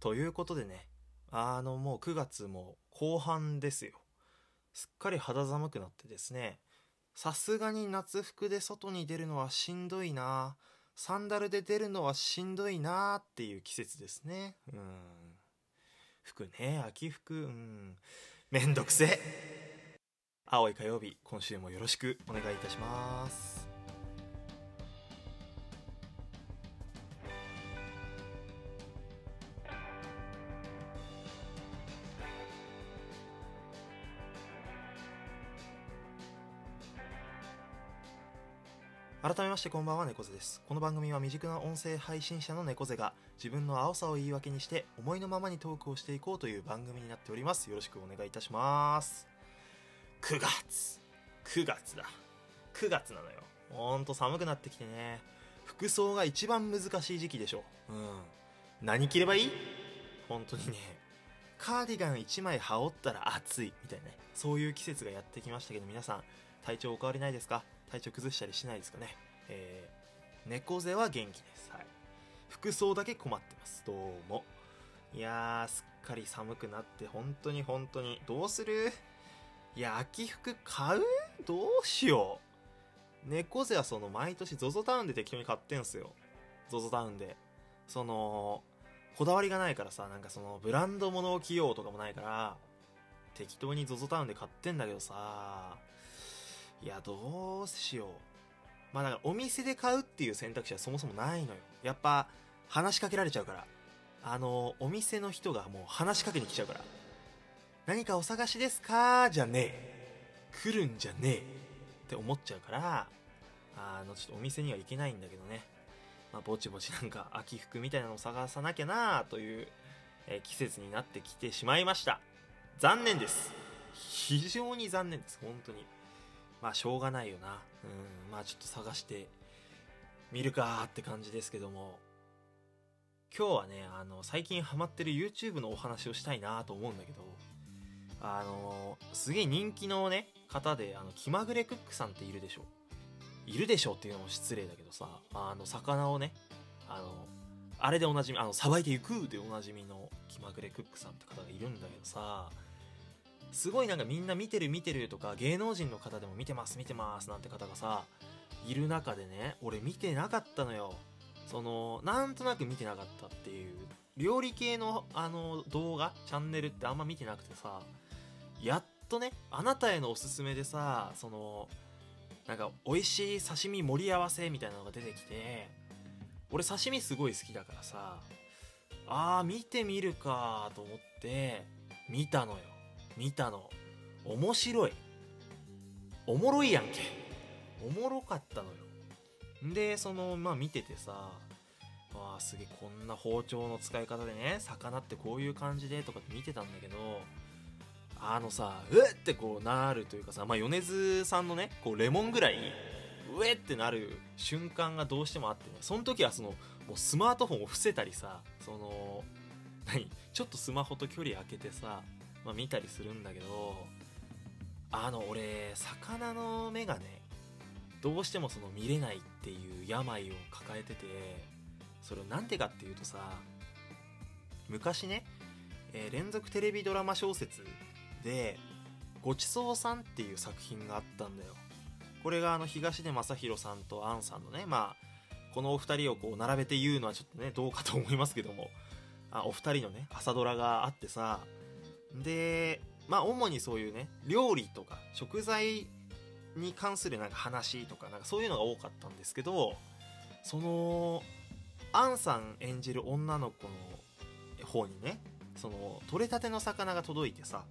ということでね、あのもう9月も後半ですよ。すっかり肌寒くなってですね、さすがに夏服で外に出るのはしんどいなサンダルで出るのはしんどいなっていう季節ですね。うん。服ね、秋服、うん。めんどくせ。青い火曜日、今週もよろしくお願いいたします。改めましてこんばんは猫背です。この番組は未熟な音声配信者の猫背が自分の青さを言い訳にして思いのままにトークをしていこうという番組になっております。よろしくお願いいたします。9月。9月だ。9月なのよ。ほんと寒くなってきてね。服装が一番難しい時期でしょ。うん。何着ればいい？本当にね。カーディガン1枚羽織ったら暑いみたいなね。そういう季節がやってきましたけど皆さん体調お変わりないですか？体調崩したりしないですかね？えー、猫背は元気です。はい。服装だけ困ってます。どうも。いやー、すっかり寒くなって、本当に本当に。どうする？いや、秋服買う？どうしよう。猫背はその、毎年 ZOZO タウンで適当に買ってんすよ。ZOZO タウンで。その、こだわりがないからさ、なんかその、ブランド物を着ようとかもないから、適当に ZOZO タウンで買ってんだけどさ、いや、どうしよう。まあだからお店で買うっていう選択肢はそもそもないのよ。やっぱ話しかけられちゃうから。あの、お店の人がもう話しかけに来ちゃうから。何かお探しですか？じゃねえ。来るんじゃねえ。って思っちゃうから、あの、ちょっとお店には行けないんだけどね。まあ、ぼちぼちなんか秋服みたいなのを探さなきゃなという、えー、季節になってきてしまいました。残念です。非常に残念です。本当に。まあしょうがないよな。うん、まあちょっと探してみるかって感じですけども。今日はね、あの、最近ハマってる YouTube のお話をしたいなと思うんだけど、あの、すげえ人気のね、方で、あの、気まぐれクックさんっているでしょ。いるでしょっていうのも失礼だけどさ、あの、魚をね、あの、あれでおなじみ、あの、さばいていくでおなじみの気まぐれクックさんって方がいるんだけどさ、すごいなんかみんな見てる見てるとか芸能人の方でも見てます見てますなんて方がさいる中でね俺見てなかったのよ。そのなんとなく見てなかったっていう。料理系のあの動画チャンネルってあんま見てなくてさやっとねあなたへのおすすめでさそのなんか美味しい刺身盛り合わせみたいなのが出てきて俺刺身すごい好きだからさあー見てみるかと思って見たのよ。見たの。面白い。おもろいやんけ。おもろかったのよ。でそのまあ見ててさわあすげえこんな包丁の使い方でね魚ってこういう感じでとかって見てたんだけどあのさうえってこうなるというかさまあ米津さんのねこうレモンぐらいうえってなる瞬間がどうしてもあってねその時はそのもうスマートフォンを伏せたりさその何ちょっとスマホと距離空けてさまあ、見たりするんだけどあの俺魚の目がねどうしてもその見れないっていう病を抱えててそれをなんでかっていうとさ昔ね、えー、連続テレビドラマ小説で「ごちそうさん」っていう作品があったんだよ。これがあの東出昌大さんと杏さんのねまあこのお二人をこう並べて言うのはちょっとねどうかと思いますけどもあお二人のね朝ドラがあってさで、まあ主にそういうね、料理とか食材に関するなんか話とか、なんかそういうのが多かったんですけど、その、アンさん演じる女の子の方にね、その、取れたての魚が届いてさ、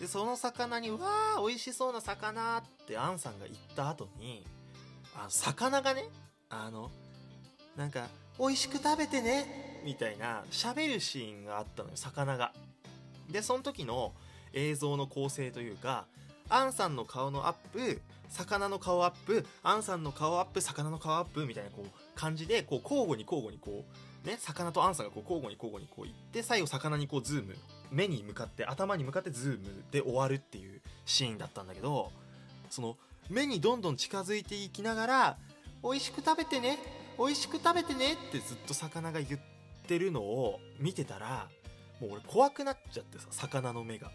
で、その魚に、うわー、美味しそうな魚ってアンさんが言った後に、あ、魚がね、あの、なんか、美味しく食べてねみたいな喋るシーンがあったのよ、魚が。でその時の映像の構成というかアンさんの顔のアップ魚の顔アップアンさんの顔アップ魚の顔アップみたいなこう感じでこう交互に交互にこうね魚とアンさんがこう交互に交互にこういって最後魚にこうズーム目に向かって頭に向かってズームで終わるっていうシーンだったんだけどその目にどんどん近づいていきながら美味しく食べてね美味しく食べてねってずっと魚が言ってるのを見てたらもう俺怖くなっちゃってさ魚の目が。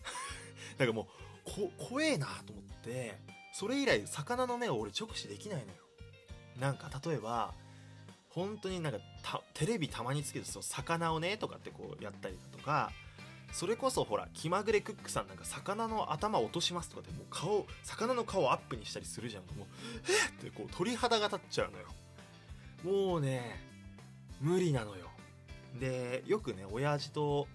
なんかもうこ怖えなと思ってそれ以来魚の目を俺直視できないのよ。なんか例えば本当になんかテレビたまにつけてそう魚をねとかってこうやったりだとかそれこそほら気まぐれクックさんなんか魚の頭落としますとかでもう顔魚の顔アップにしたりするじゃん。もうえっってこう鳥肌が立っちゃうのよ。もうね無理なのよ。でよくね親父と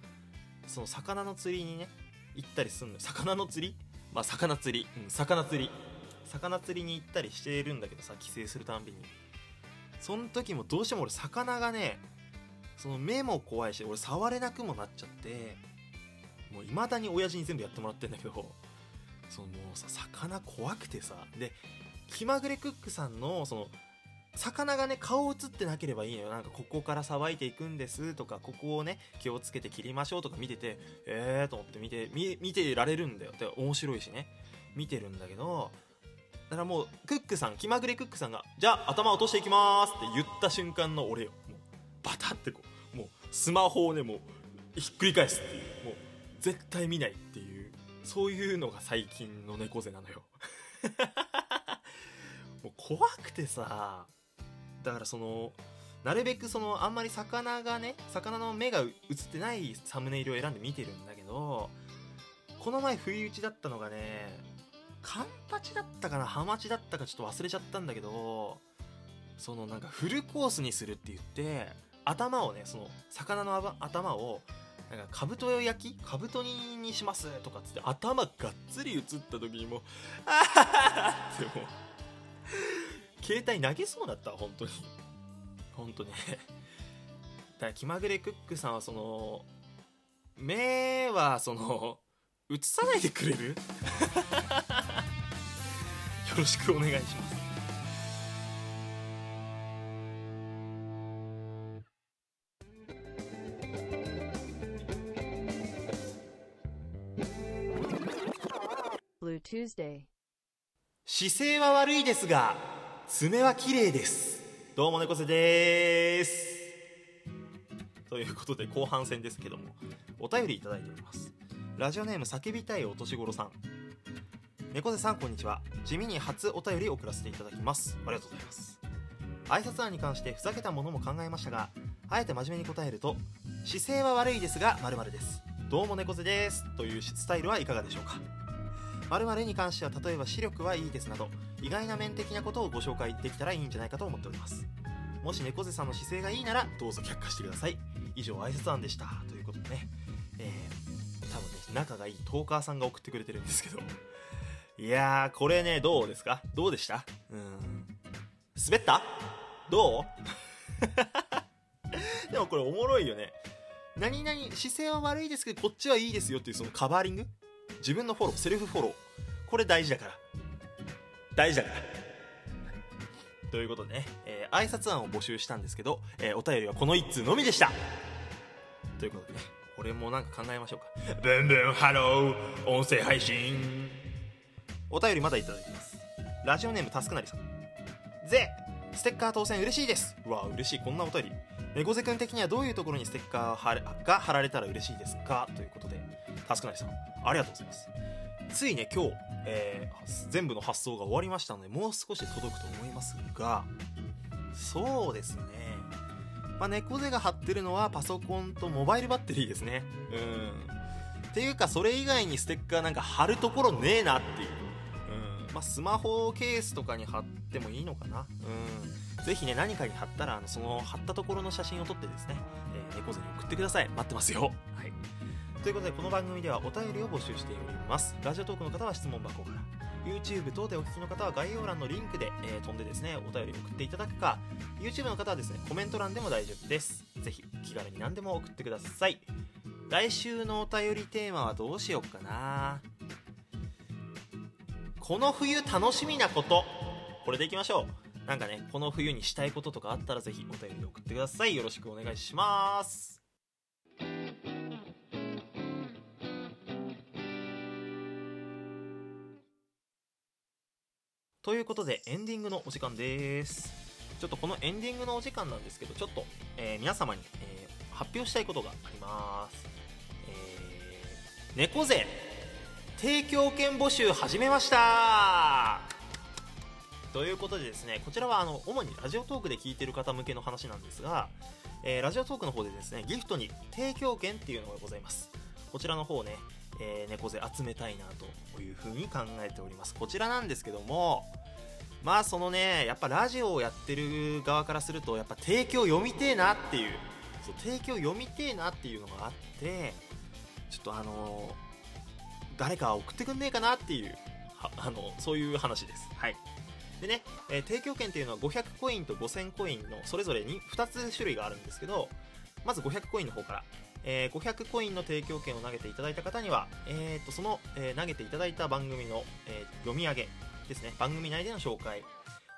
その魚の釣りにね行ったりすんのよ。魚の釣り？まあ魚釣り。うん魚釣り。魚釣りに行ったりしているんだけどさ帰省するたんびに。その時もどうしても俺魚がねその目も怖いし俺触れなくもなっちゃってもう未だに親父に全部やってもらってんだけどそのもうさ魚怖くてさ。で気まぐれクックさんのその魚がね顔映ってなければいいのよ。なんかここからさばいていくんですとかここをね気をつけて切りましょうとか見ててええー、と思って見て見てられるんだよ。って面白いしね。見てるんだけどだからもうクックさん気まぐれクックさんが「じゃあ頭落としていきます」って言った瞬間の俺よ。もうバタってこうもうスマホをねもうひっくり返すっていう。もう絶対見ないっていう。そういうのが最近の猫背なのよ。もう怖くてさだからそのなるべくそのあんまり魚がね魚の目が映ってないサムネイルを選んで見てるんだけどこの前不意打ちだったのがねカンパチだったかなハマチだったかちょっと忘れちゃったんだけどそのなんかフルコースにするって言って頭をねその魚の頭をなんか、かぶと焼きかぶと煮にしますとかつって、頭がっつり映った時にもう、あはってもう、携帯投げそうだった、本当に。本当ね。だから気まぐれクックさんはその、目はその、映さないでくれる？よろしくお願いします。姿勢は悪いですが爪は綺麗です。どうも猫背です。ということで後半戦ですけどもお便りいただいております。ラジオネーム叫びたいお年頃さん。猫背さんこんにちは。地味に初お便り送らせていただきます。ありがとうございます。挨拶案に関してふざけたものも考えましたがあえて真面目に答えると姿勢は悪いですが〇〇です。どうも猫背です。というスタイルはいかがでしょうか。〇〇に関しては例えば視力はいいですなど意外な面的なことをご紹介できたらいいんじゃないかと思っております。もし猫背さんの姿勢がいいならどうぞ却下してください。以上挨拶案でした。ということでね。えー、多分ね仲がいいトーカーさんが送ってくれてるんですけどいやーこれねどうですか？どうでした？うん。滑った？どう？でもこれおもろいよね。何々姿勢は悪いですけどこっちはいいですよっていうそのカバーリング？自分のフォローセルフフォロー。これ大事だから。大事だから。ということでね、えー、挨拶案を募集したんですけど、えー、お便りはこの1通のみでした。ということでねこれもなんか考えましょうか。ブンブンハロー音声配信。お便りまだいただいてます。ラジオネームタスクなりさん。ぜステッカー当選嬉しいです。うわ嬉しい。こんなお便り。猫背くん的にはどういうところにステッカーが貼られたら嬉しいですか？ということでタスクなりさんありがとうございます。ついね今日、えー、全部の発送が終わりましたのでもう少し届くと思いますがそうですね。まあ、猫背が貼ってるのはパソコンとモバイルバッテリーですね。うん。っていうかそれ以外にステッカーなんか貼るところねえなっていう。うん。まあスマホケースとかに貼ってもいいのかな。うん。ぜひね何かに貼ったらあのその貼ったところの写真を撮ってですね、えー、猫背に送ってください。待ってますよ。はい。ということでこの番組ではお便りを募集しております。ラジオトークの方は質問箱から YouTube 等でお聞きの方は概要欄のリンクで、えー、飛んでですねお便り送っていただくか YouTube の方はですねコメント欄でも大丈夫です。ぜひ気軽に何でも送ってください。来週のお便りテーマはどうしようかな。この冬楽しみなこと。これでいきましょう。なんかねこの冬にしたいこととかあったらぜひお便りで送ってください。よろしくお願いします。ということでエンディングのお時間です。ちょっとこのエンディングのお時間なんですけどちょっと、えー、皆様に、えー、発表したいことがあります。えー、猫背提供券募集始めました。ということでですねこちらはあの主にラジオトークで聞いてる方向けの話なんですが、えー、ラジオトークの方でですねギフトに提供券っていうのがございます。こちらの方ね、えー、猫背集めたいなというふうに考えております。こちらなんですけどもまあそのねやっぱラジオをやってる側からするとやっぱ提供読みてえなっていうそう提供読みてえなっていうのがあってちょっとあのー、誰か送ってくんねえかなっていう あのそういう話です。はい。でね、えー、提供券っていうのは500コインと5000コインのそれぞれに2つ種類があるんですけどまず500コインの方から、えー、500コインの提供券を投げていただいた方には、えー、とその、えー、投げていただいた番組の、えー、読み上げですね。番組内での紹介。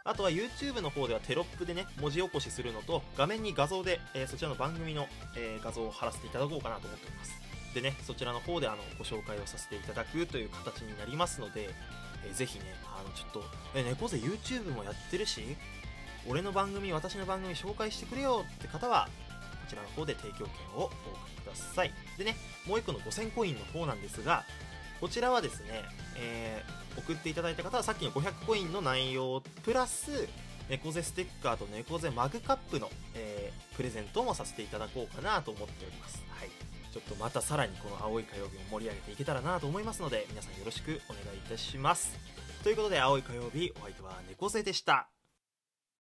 あとは YouTube の方ではテロップでね文字起こしするのと画面に画像で、えー、そちらの番組の、えー、画像を貼らせていただこうかなと思っております。でねそちらの方であのご紹介をさせていただくという形になりますので、えー、ぜひねあのちょっとえ猫背 YouTube もやってるし俺の番組私の番組紹介してくれよって方はこちらの方で提供券をお送りださいでねもう1個の5000コインの方なんですがこちらはですね、えー、送っていただいた方はさっきの500コインの内容プラス猫背ステッカーと猫背マグカップの、えー、プレゼントもさせていただこうかなと思っております。はい。ちょっとまたさらにこの青い火曜日を盛り上げていけたらなと思いますので、皆さんよろしくお願いいたします。ということで、青い火曜日、お相手は猫背でした。